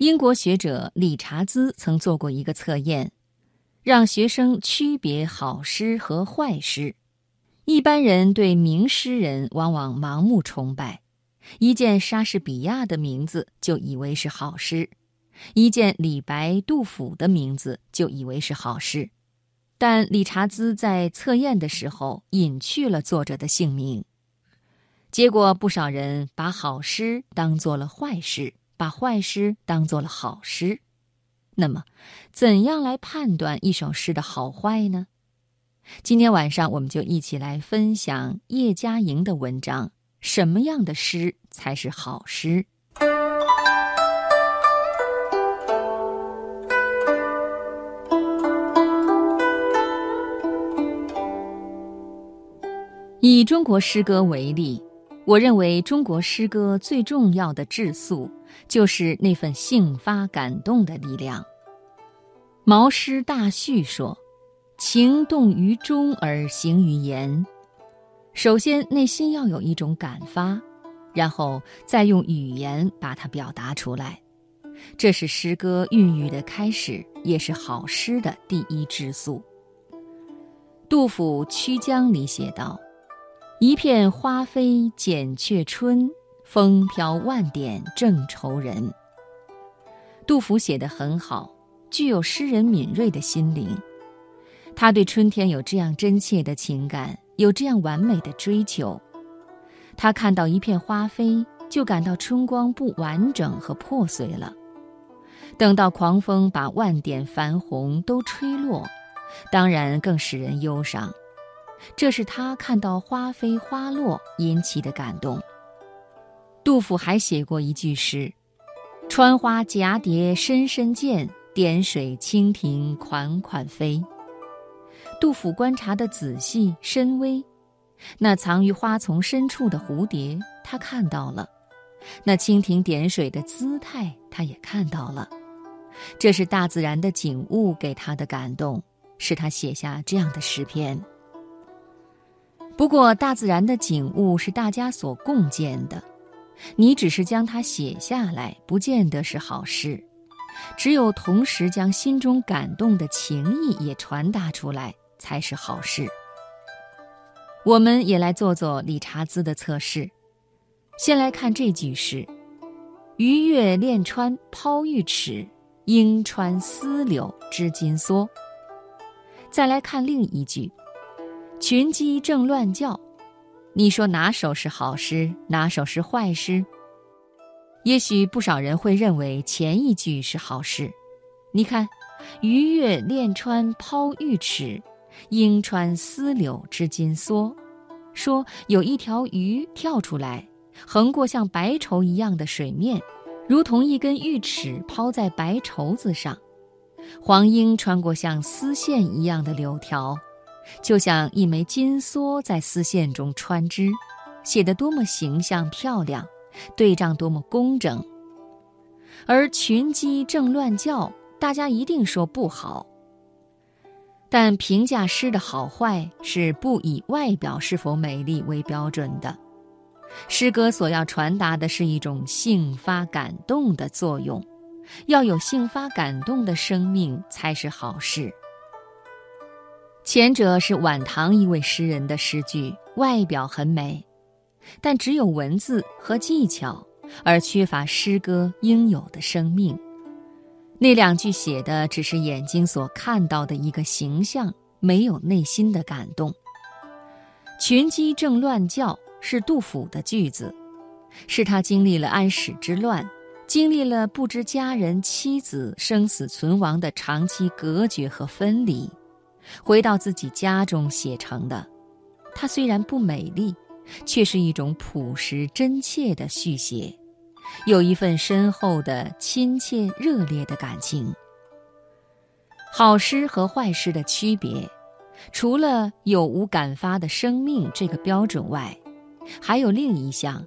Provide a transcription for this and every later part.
英国学者理查兹曾做过一个测验，让学生区别好诗和坏诗。一般人对名诗人往往盲目崇拜，一见莎士比亚的名字就以为是好诗，一见李白、杜甫的名字就以为是好诗。但理查兹在测验的时候隐去了作者的姓名，结果不少人把好诗当做了坏诗。把坏诗当做了好诗，那么，怎样来判断一首诗的好坏呢？今天晚上我们就一起来分享叶嘉莹的文章：什么样的诗才是好诗？以中国诗歌为例。我认为中国诗歌最重要的质素，就是那份兴发感动的力量。《毛诗大序》说：“情动于中而行于言。”首先内心要有一种感发，然后再用语言把它表达出来，这是诗歌孕育的开始，也是好诗的第一质素。杜甫《曲江》里写道。一片花飞剪却春，风飘万点正愁人。杜甫写得很好，具有诗人敏锐的心灵。他对春天有这样真切的情感，有这样完美的追求。他看到一片花飞，就感到春光不完整和破碎了。等到狂风把万点繁红都吹落，当然更使人忧伤。这是他看到花飞花落引起的感动。杜甫还写过一句诗：“穿花蛱蝶深深见，点水蜻蜓款款飞。”杜甫观察的仔细深微，那藏于花丛深处的蝴蝶，他看到了；那蜻蜓点水的姿态，他也看到了。这是大自然的景物给他的感动，使他写下这样的诗篇。不过，大自然的景物是大家所共建的，你只是将它写下来，不见得是好事。只有同时将心中感动的情意也传达出来，才是好事。我们也来做做理查兹的测试。先来看这句诗：“鱼跃链川抛玉尺，鹰穿丝柳织金梭。”再来看另一句。群鸡正乱叫，你说哪首是好诗，哪首是坏诗？也许不少人会认为前一句是好诗。你看，“鱼跃练川抛玉尺，莺穿丝柳织金梭”，说有一条鱼跳出来，横过像白绸一样的水面，如同一根玉尺抛在白绸子上；黄莺穿过像丝线一样的柳条。就像一枚金梭在丝线中穿织，写得多么形象漂亮，对仗多么工整。而群鸡正乱叫，大家一定说不好。但评价诗的好坏是不以外表是否美丽为标准的，诗歌所要传达的是一种性发感动的作用，要有性发感动的生命才是好事。前者是晚唐一位诗人的诗句，外表很美，但只有文字和技巧，而缺乏诗歌应有的生命。那两句写的只是眼睛所看到的一个形象，没有内心的感动。群鸡正乱叫是杜甫的句子，是他经历了安史之乱，经历了不知家人妻子生死存亡的长期隔绝和分离。回到自己家中写成的，它虽然不美丽，却是一种朴实真切的续写，有一份深厚的亲切热烈的感情。好诗和坏诗的区别，除了有无感发的生命这个标准外，还有另一项，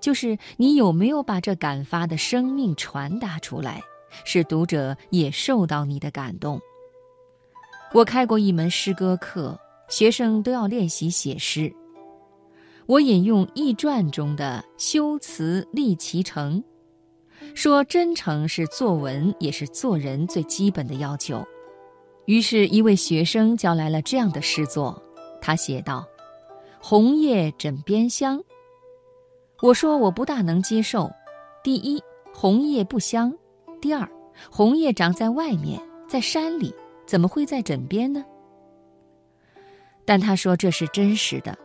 就是你有没有把这感发的生命传达出来，使读者也受到你的感动。我开过一门诗歌课，学生都要练习写诗。我引用《易传》中的“修辞立其成”，说真诚是作文也是做人最基本的要求。于是，一位学生交来了这样的诗作，他写道：“红叶枕边香。”我说我不大能接受。第一，红叶不香；第二，红叶长在外面，在山里，怎么会在枕边呢？但他说这是真实的。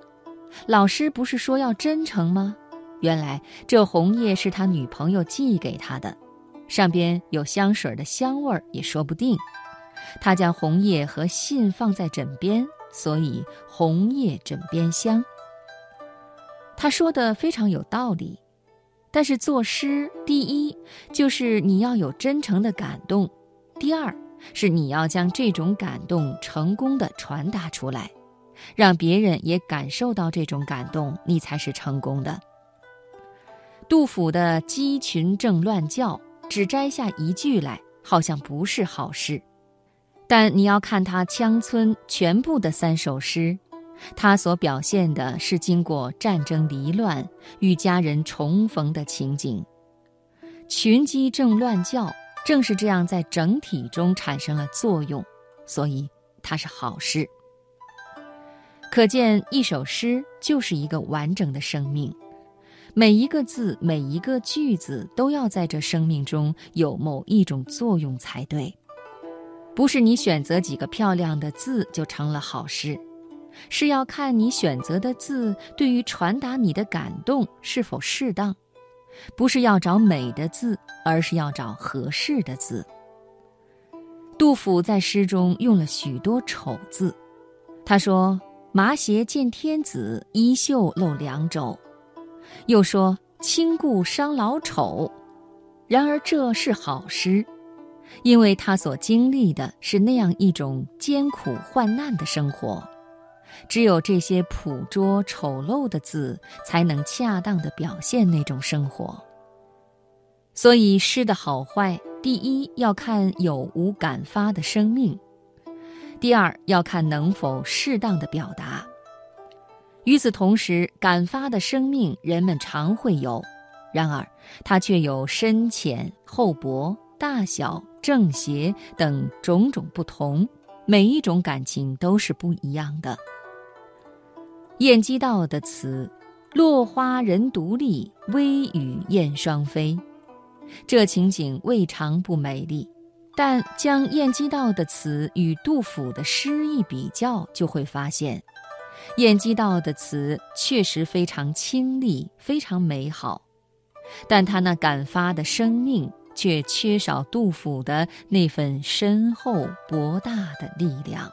老师不是说要真诚吗？原来这红叶是他女朋友寄给他的，上边有香水的香味儿也说不定。他将红叶和信放在枕边，所以红叶枕边香。他说的非常有道理，但是作诗，第一就是你要有真诚的感动，第二是你要将这种感动成功的传达出来，让别人也感受到这种感动，你才是成功的。杜甫的鸡群正乱叫，只摘下一句来，好像不是好事。但你要看他《羌村》全部的三首诗，他所表现的是经过战争离乱与家人重逢的情景。群鸡正乱叫，正是这样在整体中产生了作用，所以它是好事。可见一首诗就是一个完整的生命，每一个字、每一个句子都要在这生命中有某一种作用才对。不是你选择几个漂亮的字就成了好诗，是要看你选择的字对于传达你的感动是否适当。不是要找美的字，而是要找合适的字。杜甫在诗中用了许多丑字，他说：“麻鞋见天子，衣袖露凉肘。”又说：“亲故伤老丑。”然而这是好诗。因为他所经历的是那样一种艰苦患难的生活，只有这些朴拙丑陋的字，才能恰当的表现那种生活。所以诗的好坏，第一要看有无感发的生命，第二要看能否适当的表达。与此同时，感发的生命人们常会有，然而它却有深浅、厚薄、大小。正邪等种种不同，每一种感情都是不一样的。晏几道的词“落花人独立，微雨燕双飞”，这情景未尝不美丽，但将晏几道的词与杜甫的诗一比较，就会发现，晏几道的词确实非常清丽，非常美好，但他那感发的生命。却缺少杜甫的那份深厚博大的力量。